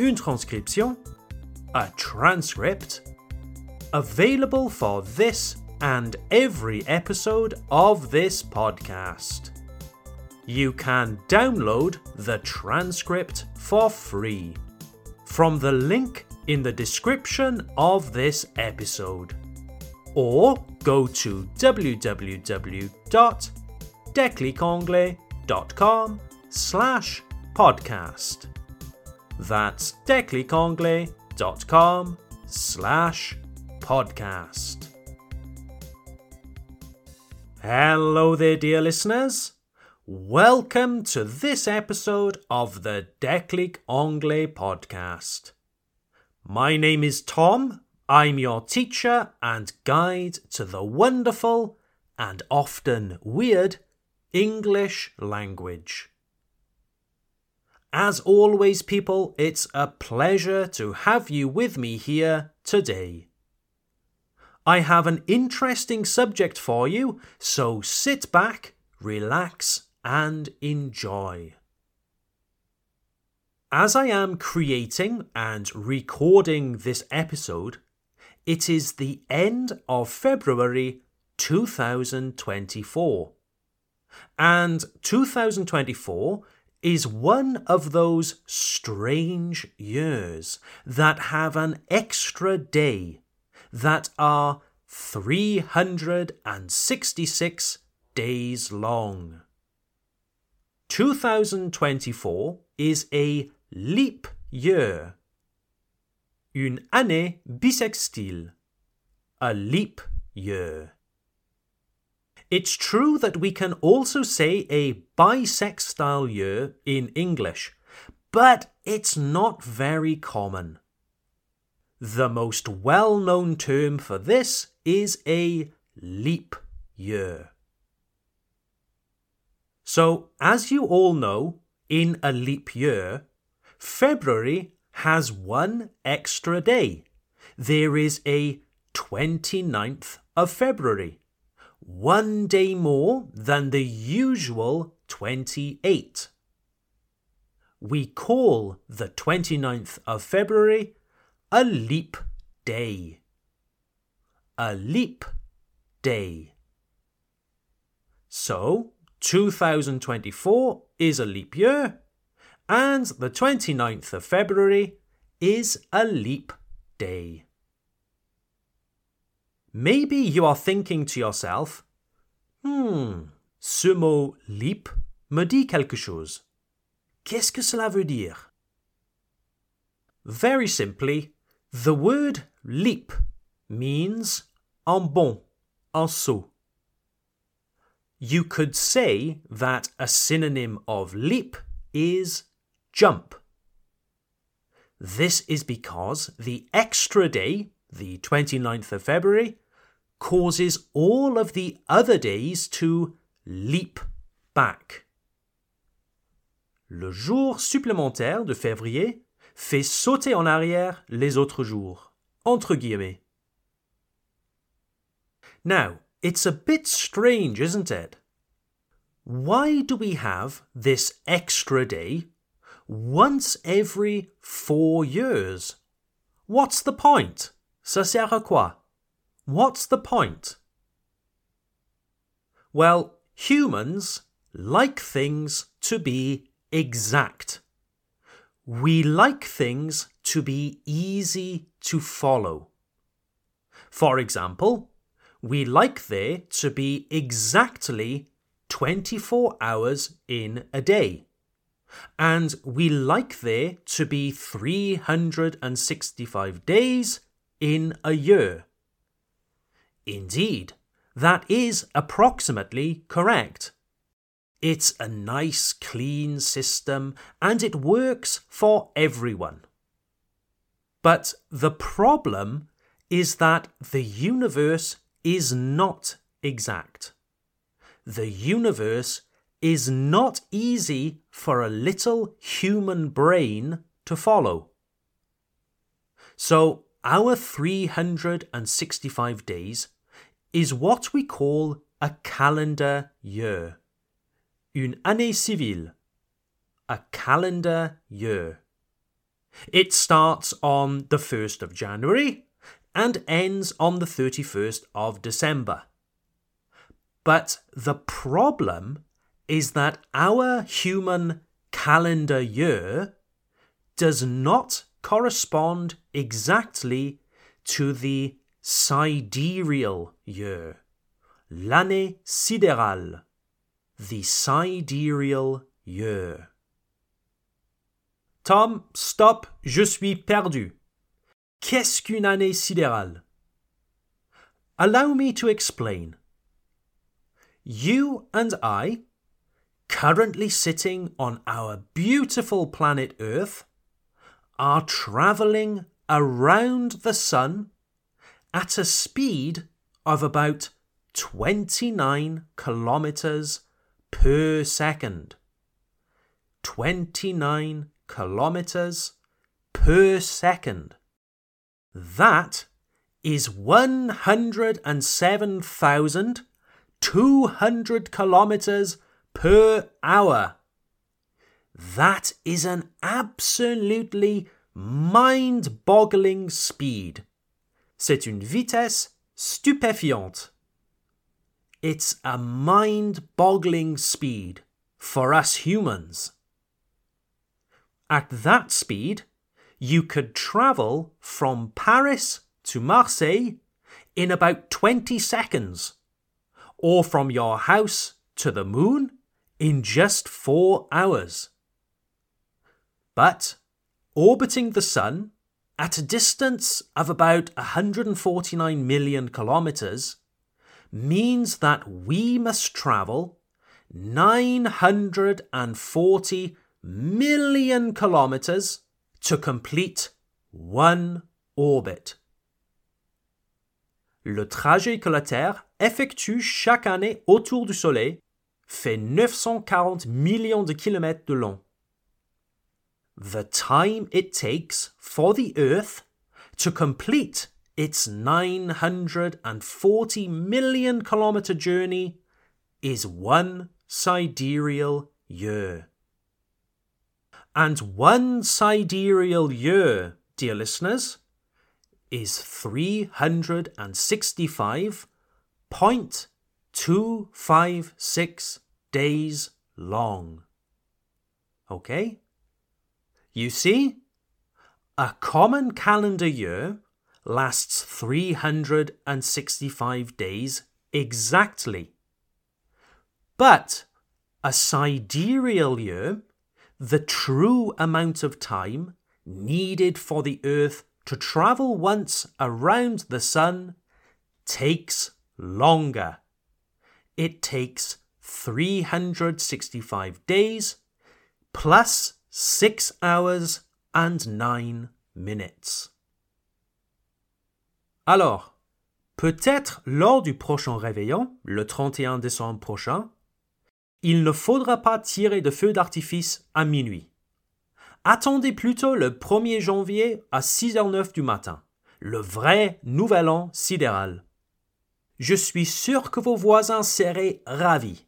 une transcription, a transcript, available for this and every episode of this podcast. You can download the transcript for free from the link in the description of this episode. Or go to www.declicanglais.com slash podcast. That's declicanglais.com slash podcast. Hello there, dear listeners. Welcome to this episode of the Déclic Anglais podcast. My name is Tom. I'm your teacher and guide to the wonderful and often weird English language. As always, people, it's a pleasure to have you with me here today. I have an interesting subject for you, so sit back, relax, and enjoy. As I am creating and recording this episode, it is the end of February 2024. And 2024 is one of those strange years that have an extra day that are 366 days long. 2024 is a leap year. Une année bissextile. A leap year. It's true that we can also say a bissextile year in English, but it's not very common. The most well known term for this is a leap year. So, as you all know, in a leap year, February has one extra day. There is a 29th of February one day more than the usual 28. We call the 29th of February a leap day. A leap day. So, 2024 is a leap year, and the 29th of February is a leap day. Maybe you are thinking to yourself, Hmm, ce mot leap me dit quelque chose. Qu'est-ce que cela veut dire? Very simply, the word leap means en bond, en saut. You could say that a synonym of leap is jump. This is because the extra day the 29th of February, causes all of the other days to leap back. Le jour supplémentaire de février fait sauter en arrière les autres jours. Entre guillemets. Now, it's a bit strange, isn't it? Why do we have this extra day once every four years? What's the point? Ça sert à quoi? What's the point? Well, humans like things to be exact. We like things to be easy to follow. For example, we like there to be exactly 24 hours in a day. And we like there to be 365 days in a year. Indeed, that is approximately correct. It's a nice, clean system and it works for everyone. But the problem is that the universe is not exact. The universe is not easy for a little human brain to follow. So, our 365 days is what we call a calendar year. Une année civile. A calendar year. It starts on the 1st of January and ends on the 31st of December. But the problem is that our human calendar year does not correspond exactly to the sidereal year, l'année sidérale, the sidereal year. Tom, stop, je suis perdu. Qu'est-ce qu'une année sidérale? Allow me to explain. You and I, currently sitting on our beautiful planet Earth, are travelling around the Sun at a speed of about 29 kilometres per second. 29 kilometres per second. That is 107,200 kilometers per hour. That is an absolutely mind boggling speed. C'est une vitesse stupéfiante. It's a mind boggling speed for us humans. At that speed, you could travel from Paris to Marseille in about 20 seconds, or from your house to the moon in just four hours. But orbiting the Sun at a distance of about 149 million kilometers means that we must travel 940 million kilometers to complete one orbit. Le trajet que la Terre effectue chaque année autour du Soleil fait 940 millions de kilomètres de long. The time it takes for the Earth to complete its 940 million kilometer journey is one sidereal year. And one sidereal year, dear listeners, is 365.256 days long. Okay? You see, a common calendar year lasts 365 days exactly. But a sidereal year the true amount of time needed for the Earth to travel once around the Sun takes longer. It takes 365 days plus 6 hours and 9 minutes. Alors, peut-être lors du prochain réveillon, le 31 décembre prochain, il ne faudra pas tirer de feu d'artifice à minuit. Attendez plutôt le 1er janvier à 6h09 du matin, le vrai nouvel an sidéral. Je suis sûr que vos voisins seraient ravis.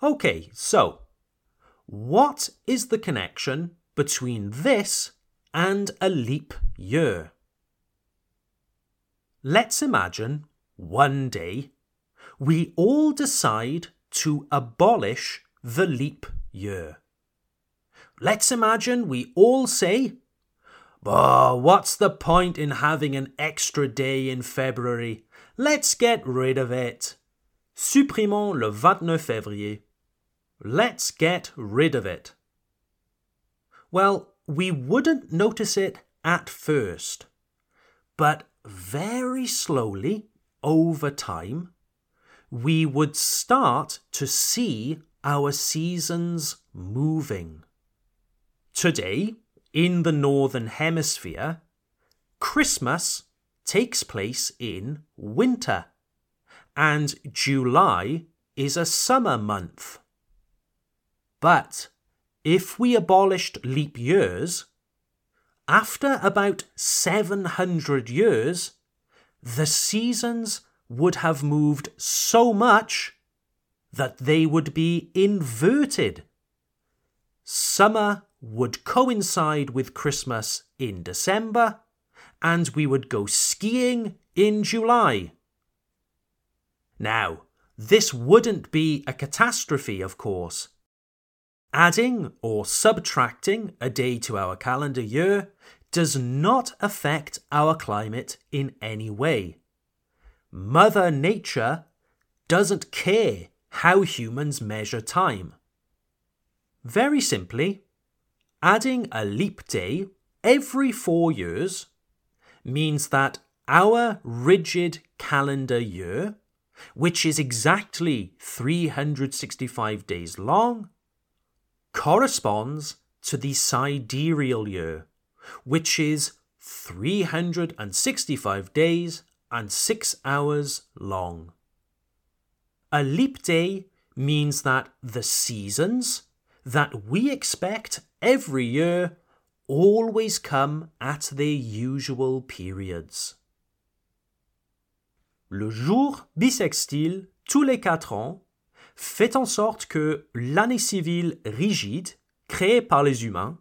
Okay, so, what is the connection between this and a leap year? Let's imagine one day we all decide to abolish the leap year. Let's imagine we all say, Oh, what's the point in having an extra day in February? Let's get rid of it. Supprimons le 29 février. Let's get rid of it. Well, we wouldn't notice it at first, but very slowly, over time, we would start to see our seasons moving. Today, in the Northern Hemisphere, Christmas takes place in winter, and July is a summer month. But if we abolished leap years, after about 700 years, the seasons would have moved so much that they would be inverted. Summer would coincide with Christmas in December, and we would go skiing in July. Now, this wouldn't be a catastrophe, of course. Adding or subtracting a day to our calendar year does not affect our climate in any way. Mother Nature doesn't care how humans measure time. Very simply, adding a leap day every four years means that our rigid calendar year, which is exactly 365 days long, corresponds to the sidereal year, which is 365 days and 6 hours long. A leap day means that the seasons that we expect every year always come at their usual periods. Le jour bissextile, tous les quatre ans, fait en sorte que l'année civile rigide, créée par les humains,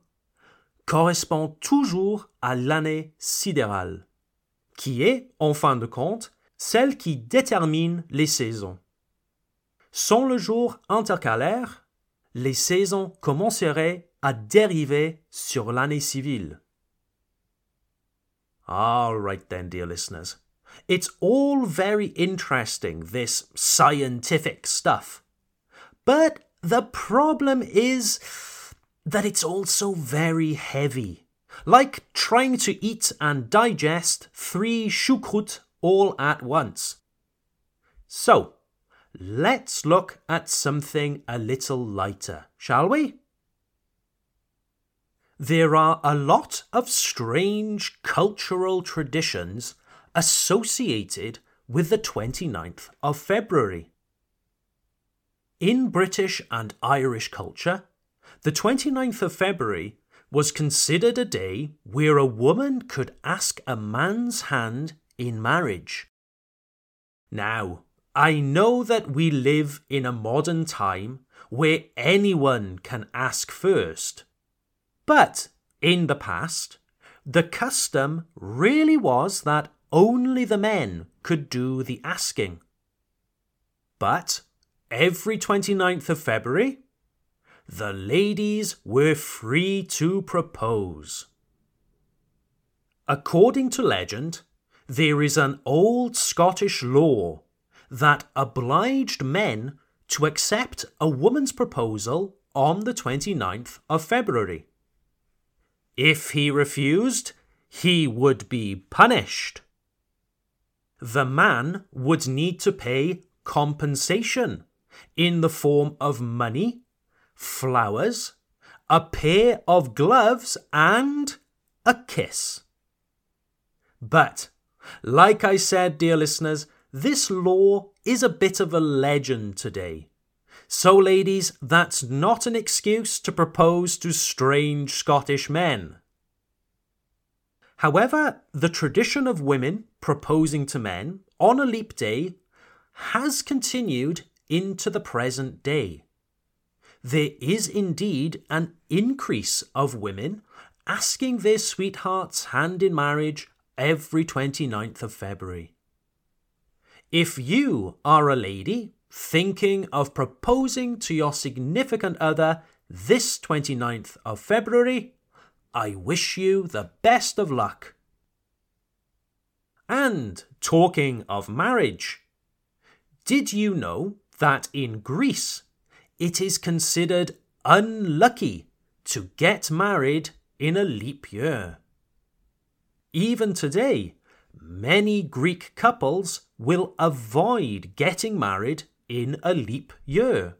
correspond toujours à l'année sidérale, qui est, en fin de compte, celle qui détermine les saisons. Sans le jour intercalaire, les saisons commenceraient à dériver sur l'année civile. All right then, dear listeners. It's all very interesting, this scientific stuff. But the problem is that it's also very heavy. Like trying to eat and digest three choucroutes all at once. So, let's look at something a little lighter, shall we? There are a lot of strange cultural traditions associated with the 29th of February. In British and Irish culture, the 29th of February was considered a day where a woman could ask a man's hand in marriage. Now, I know that we live in a modern time where anyone can ask first. But in the past, the custom really was that only the men could do the asking. But every 29th of February, the ladies were free to propose. According to legend, there is an old Scottish law that obliged men to accept a woman's proposal on the 29th of February. If he refused, he would be punished. The man would need to pay compensation in the form of money, flowers, a pair of gloves, and a kiss. But, like I said, dear listeners, this law is a bit of a legend today. So, ladies, that's not an excuse to propose to strange Scottish men. However, the tradition of women proposing to men on a leap day has continued into the present day. There is indeed an increase of women asking their sweethearts hand in marriage every 29th of February. If you are a lady thinking of proposing to your significant other this 29th of February, I wish you the best of luck. And talking of marriage, did you know that in Greece it is considered unlucky to get married in a leap year? Even today, many Greek couples will avoid getting married in a leap year.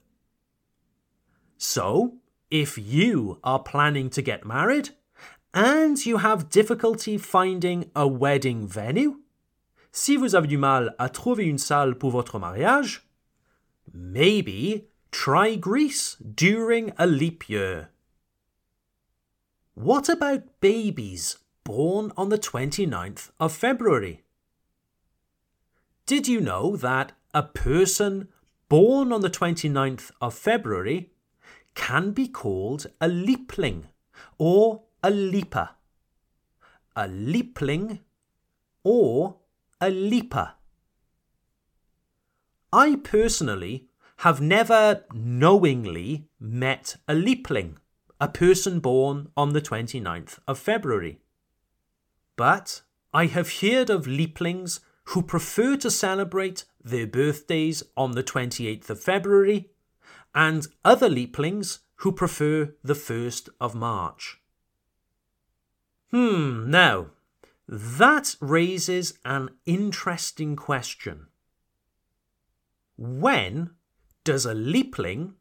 So, if you are planning to get married and you have difficulty finding a wedding venue, si vous avez du mal à trouver une salle pour votre mariage, maybe try Greece during a leap year. What about babies born on the 29th of February? Did you know that a person born on the 29th of February can be called a leapling or a leaper? A leapling or a leaper. I personally have never knowingly met a leapling, a person born on the 29th of February. But I have heard of leaplings who prefer to celebrate their birthdays on the 28th of February, and other leaplings who prefer the 1st of March. Hmm, now, that raises an interesting question. When does a leapling,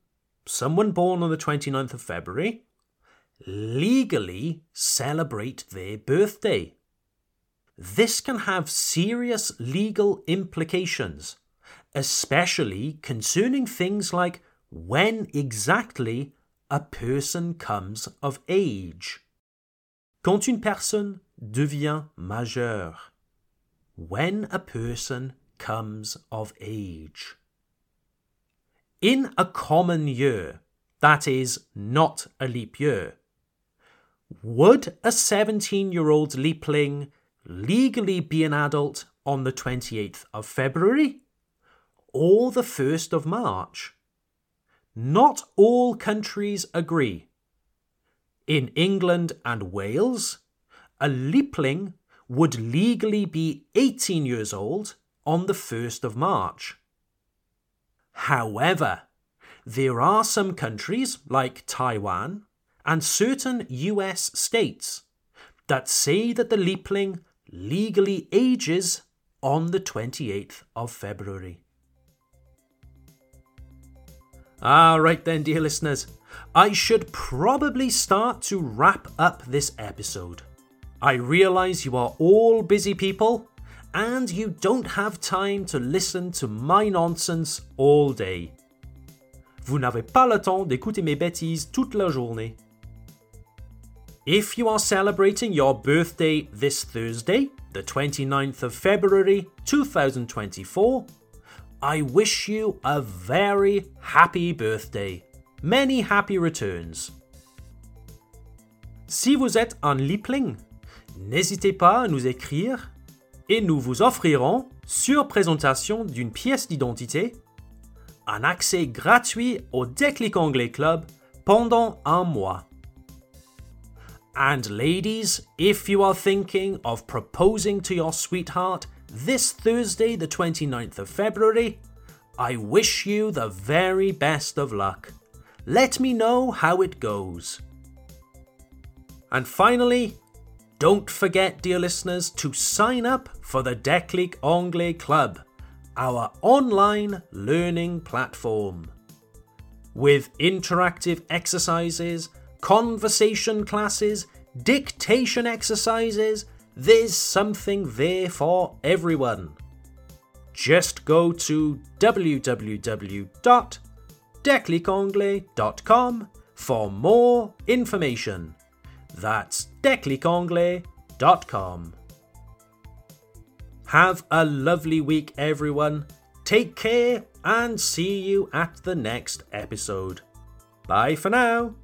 someone born on the 29th of February, legally celebrate their birthday? This can have serious legal implications, especially concerning things like when exactly a person comes of age. Quand une personne devient majeure. When a person comes of age. In a common year, that is, not a leap year, would a 17 year old leapling legally be an adult on the 28th of February or the 1st of March? Not all countries agree. In England and Wales, a leapling would legally be 18 years old on the 1st of March. However, there are some countries like Taiwan and certain US states that say that the leapling legally ages on the 28th of February. All right, then, dear listeners, I should probably start to wrap up this episode. I realise you are all busy people and you don't have time to listen to my nonsense all day. Vous n'avez pas le temps d'écouter mes bêtises toute la journée. If you are celebrating your birthday this Thursday, the 29th of February 2024, I wish you a very happy birthday. Many happy returns. Si vous êtes un leapling, n'hésitez pas à nous écrire et nous vous offrirons, sur présentation d'une pièce d'identité, un accès gratuit au Déclic Anglais Club pendant un mois. And ladies, if you are thinking of proposing to your sweetheart this Thursday, the 29th of February, I wish you the very best of luck. Let me know how it goes. And finally, don't forget, dear listeners, to sign up for the Déclic Anglais Club, our online learning platform. With interactive exercises, conversation classes, dictation exercises, there's something there for everyone. Just go to www.declicanglais.com for more information. That's declicanglais.com. Have a lovely week, everyone. Take care and see you at the next episode. Bye for now.